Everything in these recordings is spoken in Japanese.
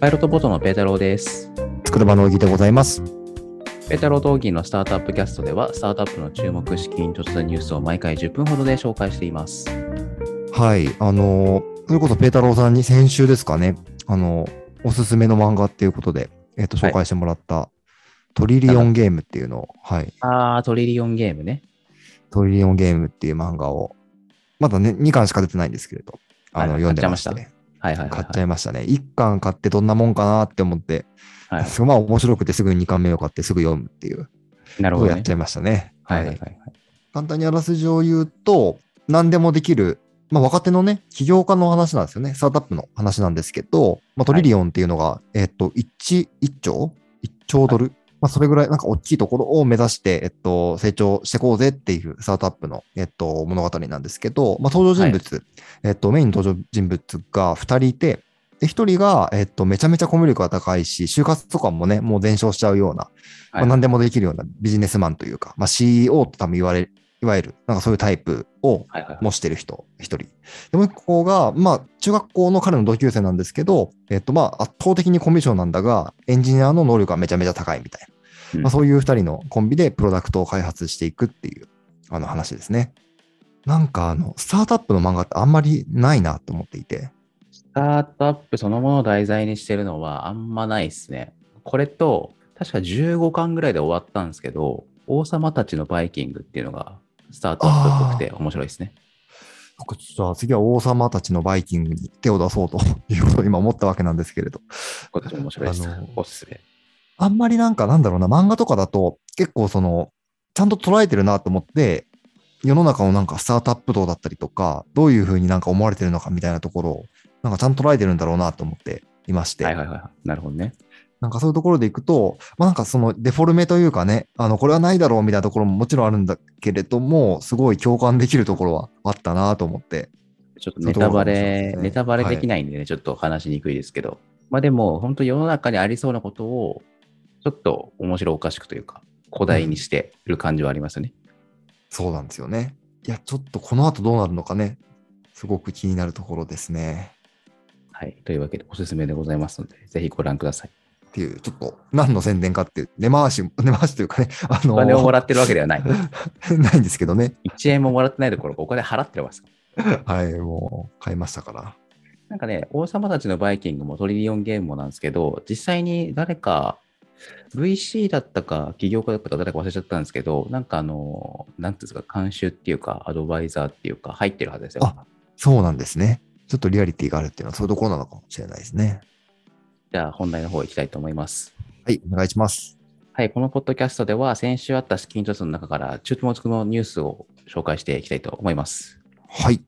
パイロットボートのペータローです。作る場の小木でございます。ペータローとオギーのスタートアップキャストでは、スタートアップの注目資金突然ニュースを毎回10分ほどで紹介しています。はい。あのーそれこそペータローさんに先週ですかね、あのーおすすめの漫画っていうことで、えっ、と、はい紹介してもらった、トリリオンゲームっていうのを、はい。あー、トリリオンゲームね。トリリオンゲームっていう漫画を、まだね、2巻しか出てないんですけれど、あの、はい読んでましたね。はいはいはい、買っちゃはいましたね。1巻買ってどんなもんかなって思って、はい。すごいまあ面白くてすぐ2巻目を買ってすぐ読むっていうなるほど、ねやっちゃ。いましたね。はいはいはいはい。簡単にあらすじを言うと、何でもできる、まあ、若手のね、起業家の話なんですよね。スタートアップの話なんですけど、まあ、トリリオンっていうのが、えっと、1、1兆 ?1 兆ドル、まあ、それぐらいなんか大きいところを目指して、えっと、成長していこうぜっていうスタートアップの、えっと、物語なんですけど、まあ、登場人物、えっと、メインの登場人物が2人いて、で、1人が、えっと、めちゃめちゃコミュ力が高いし、就活とかもね、もう全勝しちゃうような、まあ、何でもできるようなビジネスマンというか、まあ、CEO と多分言われ、いわゆる、なんかそういうタイプを。模してる人、一人。で、もう一個が、まあ、中学校の彼の同級生なんですけど、えっと、まあ、圧倒的にコミュ障なんだが、エンジニアの能力がめちゃめちゃ高いみたいな。うんまあ、そういう二人のコンビでプロダクトを開発していくっていう、あの話ですね。なんか、あの、スタートアップの漫画ってあんまりないなと思っていて。スタートアップそのものを題材にしてるのはあんまないですね。これと、確か15巻ぐらいで終わったんですけど、王様たちのバイキングっていうのがスタートアップっぽくて面白いですね。そっかじゃあ次は王様たちのバイキングに手を出そうということを今思ったわけなんですけれど。こっちも面白いです。おすすめ。あんまりなんかなんだろうな、漫画とかだと結構その、ちゃんと捉えてるなと思って、世の中のなんかスタートアップ道だったりとか、どういうふうになんか思われてるのかみたいなところを、なんかちゃんと捉えてるんだろうなと思っていまして、はいはいはい。なるほどね。なんかそういうところでいくと、まあなんかそのデフォルメというかね、あの、これはないだろうみたいなところももちろんあるんだけれども、すごい共感できるところはあったなと思って。ちょっとネタバレ、ねネタバレできないんでね、ちょっと話しにくいですけど。まあでも、本当世の中にありそうなことを、ちょっと面白おかしくというか、古代にしてる感じはありますよね。そうなんですよね。いや、ちょっとこの後どうなるのかね、すごく気になるところですね。はい。というわけで、おすすめでございますので、ぜひご覧ください。っていう、ちょっと何の宣伝かっていう、根回し、根回しというかね、あのお金をもらってるわけではない。ないんですけどね。1円ももらってないところ、お金払ってます。はい、もう買いましたから。なんかね、王様たちのバイキングもトリリオンゲームもなんですけど、実際に誰か、VC だったか、起業家だったか誰か忘れちゃったんですけど、なんかあの、なんていうんですか、監修っていうか、アドバイザーっていうか、入ってるはずですよ。あ、そうなんですね。ちょっとリアリティがあるっていうのはそういうところなのかもしれないですね。じゃあ、本題の方行きたいと思います。はい、お願いします。はい、このポッドキャストでは、先週あった資金調査の中から、中東のニュースを紹介していきたいと思います。はい。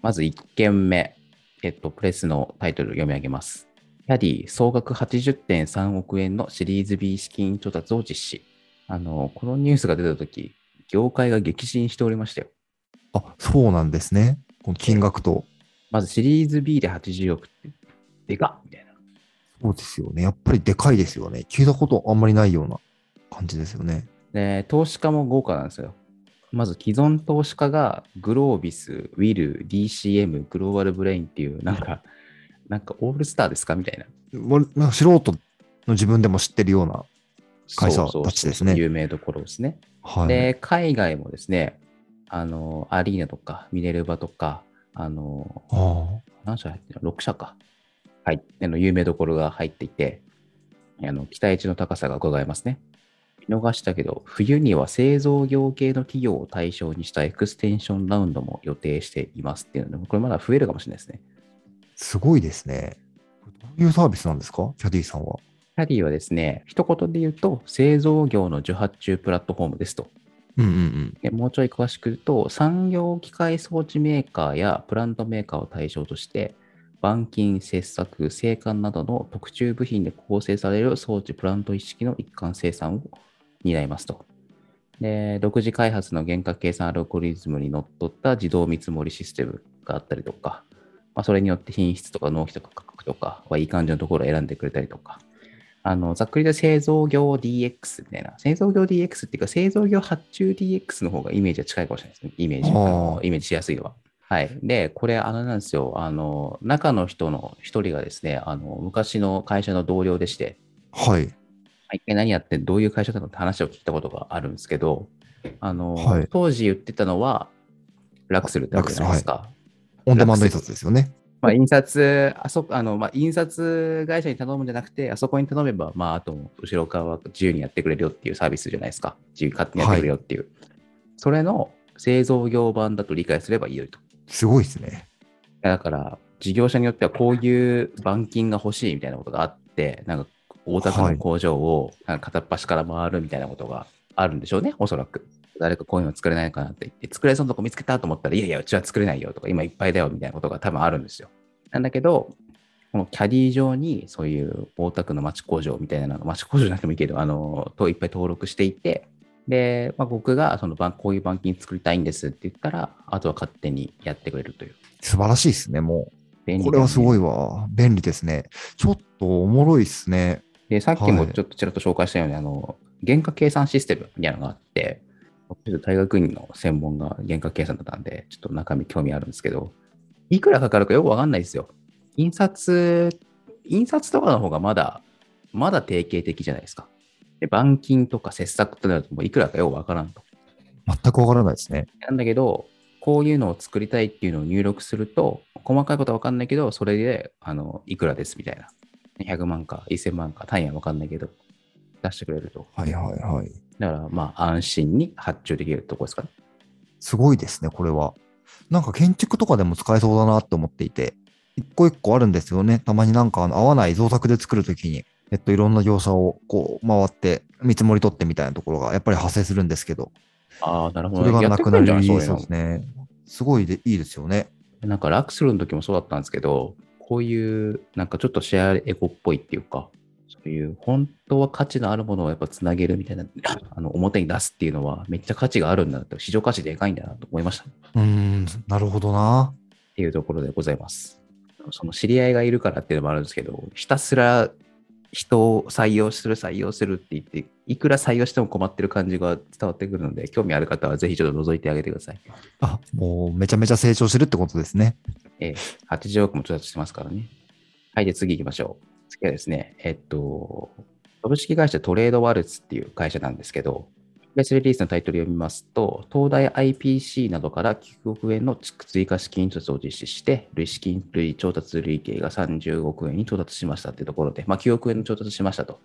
まず1件目、えっと、プレスのタイトル読み上げます。キャディ総額80.3億円のシリーズ B 資金調達を実施。あの、このニュースが出たとき、業界が激震しておりましたよ。あ、そうなんですね。この金額と。まずシリーズ B で80億って、でかっみたいな。そうですよね。やっぱりでかいですよね。聞いたことあんまりないような感じですよね。で、投資家も豪華なんですよ。まず既存投資家がグロービス、ウィル、DCM、グローバルブレインっていう、なんか、なんかオールスターですかみたいな。なんか素人の自分でも知ってるような。会社そうそうたちですね有名どころですね。はい。で、海外もですね、あの、アリーナとか、ミネルヴァとか、あの、あ何社入ってるの ?6 社か。はい。あの、有名どころが入っていて、あの、期待値の高さが伺えますね。見逃したけど、冬には製造業系の企業を対象にしたエクステンションラウンドも予定していますっていうので、これまだ増えるかもしれないですね。すごいですね。どういうサービスなんですか？キャディさんは。キャディはですね、一言で言うと、製造業の受発注プラットフォームですと。うんうんうん。でもうちょい詳しく言うと、産業機械装置メーカーやプラントメーカーを対象として、板金、切削、製管などの特注部品で構成される装置プラント一式の一貫生産を担いますと。で独自開発の厳格計算アルゴリズムにのっとった自動見積もりシステムがあったりとか、まあ、それによって品質とか納期とか価格とかはいい感じのところを選んでくれたりとか、あのざっくりと製造業 DX みたいな、製造業 DX っていうか、製造業発注 DX の方がイメージは近いかもしれないですね。イメージ、イメージしやすいのは。はい。で、これ、あのなんですよ。あの、中の人の一人がですね、あの、昔の会社の同僚でして、はい。一回何やってどういう会社だのって話を聞いたことがあるんですけど、あの、はい当時言ってたのは、ラクスルってわけじゃないですか。オンデマンド印刷ですよね。まあ、印刷、あそあの、まあ、印刷会社に頼むんじゃなくて、あそこに頼めば、まあ、あと、後ろ側は自由にやってくれるよっていうサービスじゃないですか。自由に勝手にやってくれるよっていう。それの製造業版だと理解すればいいよと。すごいですね。だから、事業者によってはこういう板金が欲しいみたいなことがあって、なんか、大田区の工場をなんか片っ端から回るみたいなことがあるんでしょうね、おそらく。誰かこういうの作れないかなって言って、作れそうなとこ見つけたと思ったら、いやいや、うちは作れないよとか、今いっぱいだよみたいなことが多分あるんですよ。なんだけど、このキャディ上にそういう大田区の町工場みたいなのが、町工場じゃなくてもいいけど、あの、といっぱい登録していて、で、まあ、僕がその板こういう板金作りたいんですって言ったら、あとは勝手にやってくれるという。素晴らしいですね、もう。便利これはすごい。いわ。便利ですね。ちょっとおもろいですね。で、さっきもはいちょっとちらっと紹介したように、あの、原価計算システムみたいなのがあって、ちょっと大学院の専門が原価計算だったんで、ちょっと中身興味あるんですけど、いくらかかるかよくわかんないですよ。印刷、印刷とかの方がまだ、まだ定型的じゃないですか。で、板金とか切削となると、もういくらかよくわからんと。全くわからないですね。なんだけど、こういうのを作りたいっていうのを入力すると、細かいことは分かんないけど、それで、あの、いくらですみたいな。100万か1000万か単位は分かんないけど、出してくれると。はいはいはい。だから、まあ、安心に発注できるとこですかね。すごいですね、これは。なんか建築とかでも使えそうだなって思っていて、一個一個あるんですよね。たまになんかあの合わない造作で作るときに、えっと、いろんな業者をこう回って見積もり取ってみたいなところがやっぱり発生するんですけど、ああ、なるほそど、ね。れがなくなりそうですね。すごいでいいですよね。なんか、ラクスルの時もそうだったんですけど、こういう、なんかちょっとシェアエコっぽいっていうか、そういう、本当は価値のあるものをやっぱつなげるみたいな、あの、表に出すっていうのは、めっちゃ価値があるんだなって、市場価値でかいんだなと思いました。うーん、なるほどな。っていうところでございます。その知り合いがいるからっていうのもあるんですけど、ひたすら人を採用する、採用するって言って、いくら採用しても困ってる感じが伝わってくるので、興味ある方はぜひちょっと覗いてあげてください。あ、もうめちゃめちゃ成長してるってことですね。80億も調達してますからね。はい、で次行きましょう。次はですね、えっと、株式会社トレードワルツっていう会社なんですけど、プレスリリースのタイトルを読みますと、東大 IPC などから9億円の追加資金調達を実施して、累資金類調達累計が30億円に調達しましたっていうところで、まあ、9億円の調達しましたと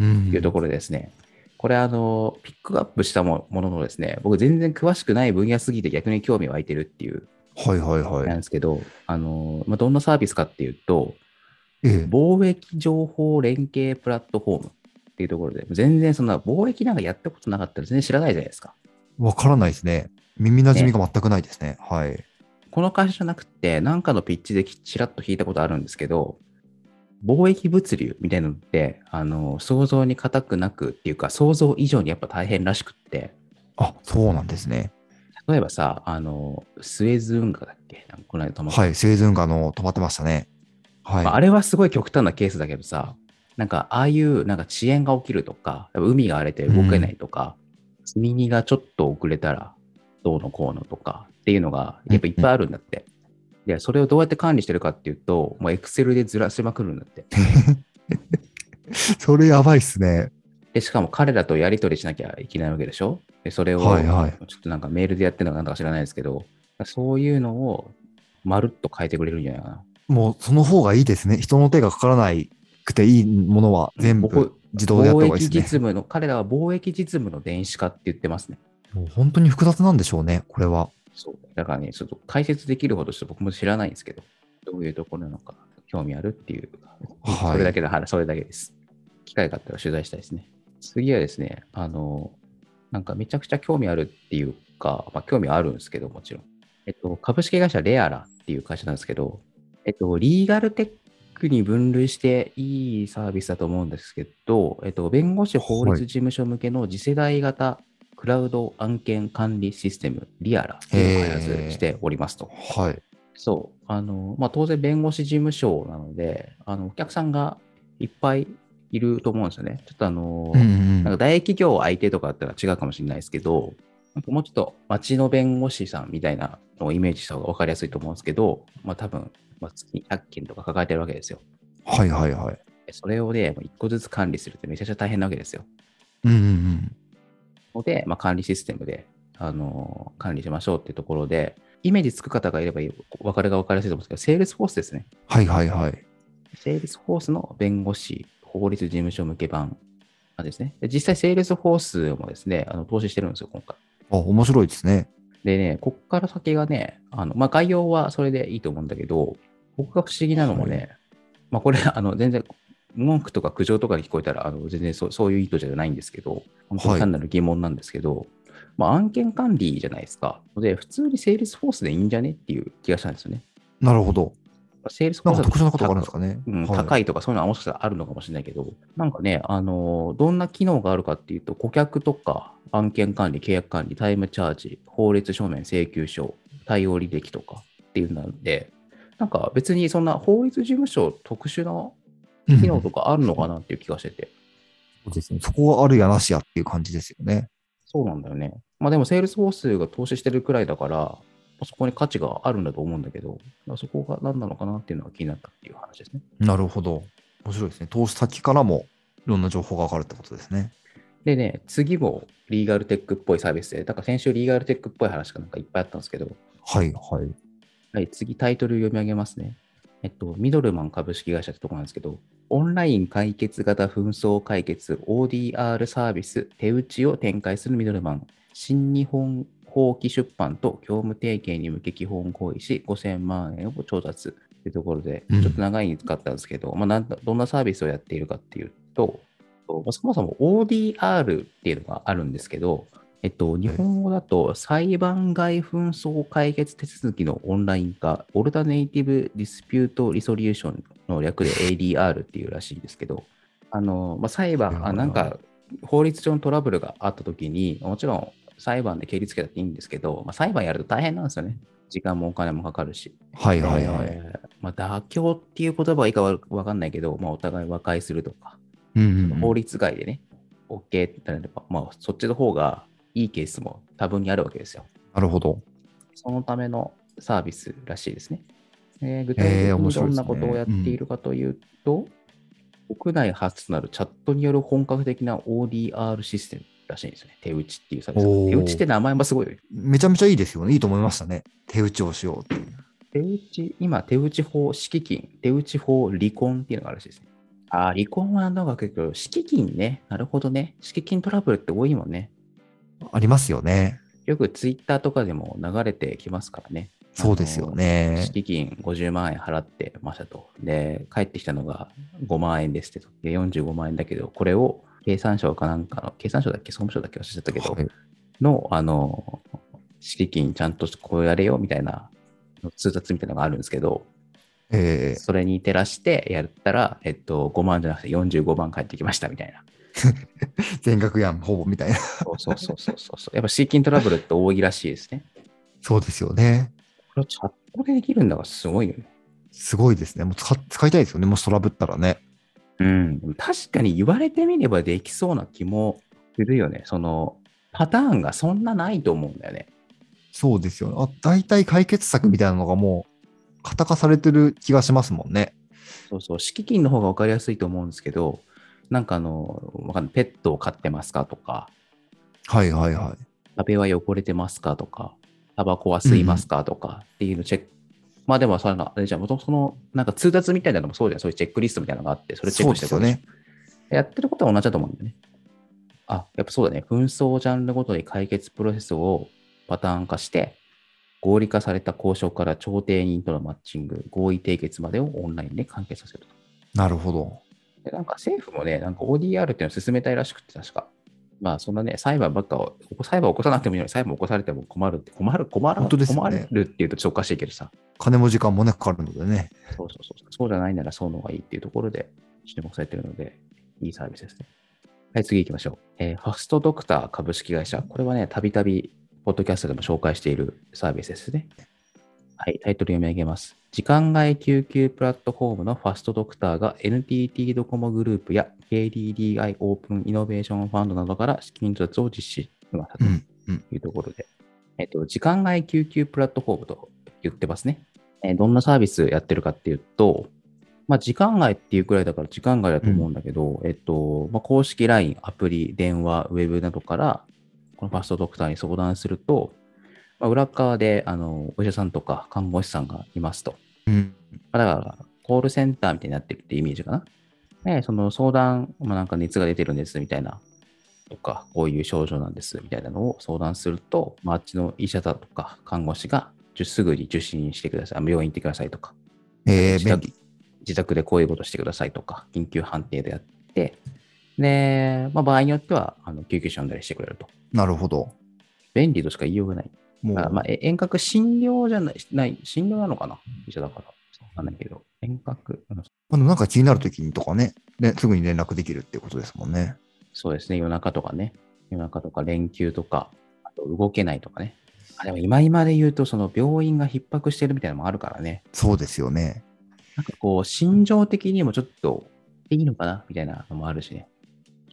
うん。いうところでですね、これあの、ピックアップしたももののですね、僕全然詳しくない分野すぎて逆に興味湧いてるっていうはいはいなんはい。ですけど、あの、まあ、どんなサービスかっていうと、ええ、貿易情報連携プラットフォームっていうところで、全然そんな貿易なんかやったことなかったら全然知らないじゃないですか。わからないですね。耳馴染みが全くないですね。はい。この会社じゃなくて、なんかのピッチでちらっと聞いたことあるんですけど、貿易物流みたいなのって、あの、想像に難くなくっていうか、想像以上にやっぱ大変らしくって、あ、そうなんですね。例えばさ、あの、スエズ運河だっけ？この間止まったはい。セイズンガの止まってましたね。はい。まあ、あれはすごい極端なケースだけどさ、なんかああいうなんか遅延が起きるとか、海が荒れて動けないとか、積み荷がちょっと遅れたらどうのこうのとかっていうのがやっぱいっぱいあるんだって。で、それをどうやって管理してるかっていうと、もうエクセルでずらしまくるんだって。それやばいっすね。で、しかも彼らとやり取りしなきゃいけないわけでしょ？で、それを、はいはいちょっとなんかメールでやってるのかなんだか知らないですけど、そういうのをまるっと変えてくれるんじゃないかな。もうその方がいいですね。人の手がかからないくていいものは全部僕自動でやった方がいい貿易ですね。実務の、彼らは貿易実務の電子化って言ってますね。もう本当に複雑なんでしょうね、これは。そう。だからね、ちょっと解説できるほどちょっと僕も知らないんですけど、どういうところなのか興味あるっていう、はいそれだけの話、それだけです。機会があったら取材したいですね。次はですね、あの、なんかめちゃくちゃ興味あるっていうか、まあ興味あるんですけど、もちろん。えっと、株式会社レアラっていう会社なんですけど、えっと、リーガルテックに分類していいサービスだと思うんですけど、えっと、弁護士法律事務所向けの次世代型クラウド案件管理システム、リアラを開発しておりますと。はい。そう。あの、まあ、当然弁護士事務所なので、あの、お客さんがいっぱいいると思うんですよね。ちょっとあの、うんうんなんか大企業相手とかだったら違うかもしれないですけど、なんかもうちょっと町の弁護士さんみたいなのをイメージした方が分かりやすいと思うんですけど、まあ多分、まあ、月に100件とか抱えてるわけですよ。はいはいはい。それをね、1個ずつ管理するってめちゃくちゃ大変なわけですよ。うんうんうん。ので、まあ、管理システムで、あのー管理しましょうっていうところで、イメージつく方がいれば分かるが分かりやすいと思うんですけど、セールスフォースですね。はいはいはい。セールスフォースの弁護士法律事務所向け版ですね。で実際、セールスフォースもですね、あの投資してるんですよ、今回。あ、面白いですね。でね、こっから先がね、あのまあ、概要はそれでいいと思うんだけど、僕が不思議なのもね、まあ、これ、あの全然、文句とか苦情とかに聞こえたら、あの全然そうそういう意図じゃないんですけど、本当に単なる疑問なんですけど、まあ、案件管理じゃないですか。で、普通にセールスフォースでいいんじゃねっていう気がしたんですよね。なるほど。セールスフォースなんか特殊なことがあるんですかね。高いとかそういうのはもしかしたらあるのかもしれないけど、なんかね、あのどんな機能があるかっていうと、顧客とか案件管理、契約管理、タイムチャージ、法律書面請求書、対応履歴とかっていうので、なんか別にそんな法律事務所特殊な機能とかあるのかなっていう気がしてて、そうですね。そこはあるやなしやっていう感じですよね。そうなんだよね。まあでも、セールスフォースが投資してるくらいだから、そこに価値があるんだと思うんだけど、そこが何なのかなっていうのが気になったっていう話ですね。なるほど。面白いですね。投資先からもいろんな情報がわかるってことですね。でね、次もリーガルテックっぽいサービスで、だから先週リーガルテックっぽい話がなんかいっぱいあったんですけど、はいはい。はい、次タイトル読み上げますね。えっと、ミドルマン株式会社ってとこなんですけど、オンライン解決型紛争解決 ODR サービス手打ちを展開するミドルマン、新日本法規出版と業務提携に向け基本合意し、5000万円を調達というところで、うん。ちょっと長いに使ったんですけど、まあ、なんだどんなサービスをやっているかっていうと、まあそもそも ODR っていうのがあるんですけど、えっと、日本語だと裁判外紛争解決手続きのオンライン化、オルタネイティブ・ディスピュート・リソリューションの略で ADR っていうらしいんですけど、あのまあ、裁判、あなんか法律上のトラブルがあったときに、もちろん裁判で蹴りつけたっていいんですけど、まあ、裁判やると大変なんですよね。時間もお金もかかるし。はいはいはい。えーまあ、妥協っていう言葉はいいかわわかんないけど、まあ、お互い和解するとか、うんうんうん法律外でね、OK ってなれば、まあ、そっちの方がいいケースも多分にあるわけですよ。なるほど。そのためのサービスらしいですね。えー具体えー的にどんなことをやっているかというと、国内初となるチャットによる本格的な ODR システムらしいんですよね。手打ちっていうサービス。手打ちって名前もすごいよね。めちゃめちゃいいですよね。いいと思いましたね。手打ちをしようっていう。手打ち、今、手打ち法敷金、手打ち法離婚っていうのがあるらしいですね。ああ、離婚はなんだか結構、敷金ね。なるほどね。敷金トラブルって多いもんね。ありますよね。よくツイッターとかでも流れてきますからね。そうですよね。敷金50万円払ってましたと。で、帰ってきたのが5万円ですってと。で、45万円だけど、これを経産省かなんかの、経産省だっけ、総務省だっけ？忘れちゃったけど、はいの、あの、敷金ちゃんとこうやれよみたいな通達みたいなのがあるんですけど、えーそれに照らしてやったら、えっと、5万じゃなくて45万返ってきましたみたいな。全額やん、ほぼみたいな。そうそうそうそうそう。やっぱ敷金トラブルって多いらしいですね。そうですよね。これチャットでできるんだからすごいよね。すごいですね。もう使使いたいですよね。もしトラブったらね。うん。確かに言われてみればできそうな気もするよね。その、パターンがそんなないと思うんだよね。そうですよね。あ大体解決策みたいなのがもう、型化されてる気がしますもんね。そうそう。敷金の方が分かりやすいと思うんですけど、なんかあの、わかんない。ペットを飼ってますかとか、はいはいはい。壁は汚れてますかとか、タバコは吸いますかとかっていうのチェック。まあでも、それな、あれじゃあ、もともとその、なんか通達みたいなのもそうじゃん。そういうチェックリストみたいなのがあって、それチェックしてそうですよね。やってることは同じだと思うんだよね。あ、やっぱそうだね。紛争ジャンルごとに解決プロセスをパターン化して、合理化された交渉から調停人とのマッチング、合意締結までをオンラインで完結させると。なるほど。でなんか政府もね、なんか ODR っていうのを進めたいらしくて、確か。まあ、そんなね、裁判ばっかを、裁判を起こさなくてもいいのに、裁判を起こされても困るって、困る、困る、本当ですよね困るっていうとちょっとおかしいけどさ。金も時間もね、かかるのでね。そうそうそう。そうじゃないならそうの方がいいっていうところで注目されてるので、いいサービスですね。はい、次行きましょう。えーファストドクター株式会社。これはね、たびたび、ポッドキャストでも紹介しているサービスですね。はい、タイトル読み上げます。時間外救急プラットフォームのファストドクターが NTT ドコモグループや KDDI オープンイノベーションファンドなどから資金調達を実施しましたと。うんうんいうところで、えっと、時間外救急プラットフォームと言ってますね。えーどんなサービスやってるかっていうと、まあ、時間外っていうくらいだから時間外だと思うんだけど、えっと、まあ、公式 LINE、アプリ、電話、ウェブなどから、このファストドクターに相談すると、まあ、裏側で、あの、お医者さんとか看護師さんがいますと。うん。だから、コールセンターみたいになってるってイメージかな。で、その相談、まあ、なんか熱が出てるんですみたいな、とか、こういう症状なんですみたいなのを相談すると、まあ、あっちの医者だとか看護師が、すぐに受診してください。あ病院行ってくださいとか、えー、自宅。自宅でこういうことしてくださいとか、緊急判定でやって、で、まあ、場合によっては、あの救急車呼んだりしてくれると。なるほど。便利としか言いようがない。もう、あまあ、え遠隔診療じゃない、ない診療なのかな？医者だから。わかんないけど、遠隔、うんまあでもなんか気になるときにとかねね、すぐに連絡できるっていうことですもんね。そうですね、夜中とかね。夜中とか連休とか、あと動けないとかね。あでも今今で言うと、その病院が逼迫してるみたいなのもあるからね。そうですよね。なんかこう、心情的にもちょっと、いいのかな？みたいなのもあるしね。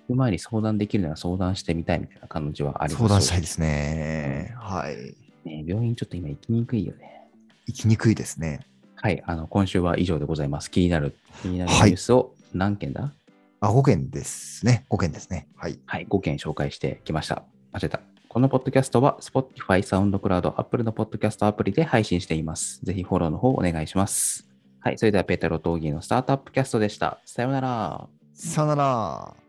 聞く前に相談できるなら相談してみたいみたいな感じはあります相談したいですね。はい。ね。病院ちょっと今行きにくいよね。行きにくいですね。はい、あの、今週は以上でございます。気になる、気になるニはいュースを何件だ？あ、5件ですね。5件ですね。はい。はい、5件紹介してきました。間違えた。このポッドキャストは Spotify、SoundCloud、Apple のポッドキャストアプリで配信しています。ぜひフォローの方お願いします。はい、それではペータロ・トーギーのスタートアップキャストでした。さようなら。さよなら。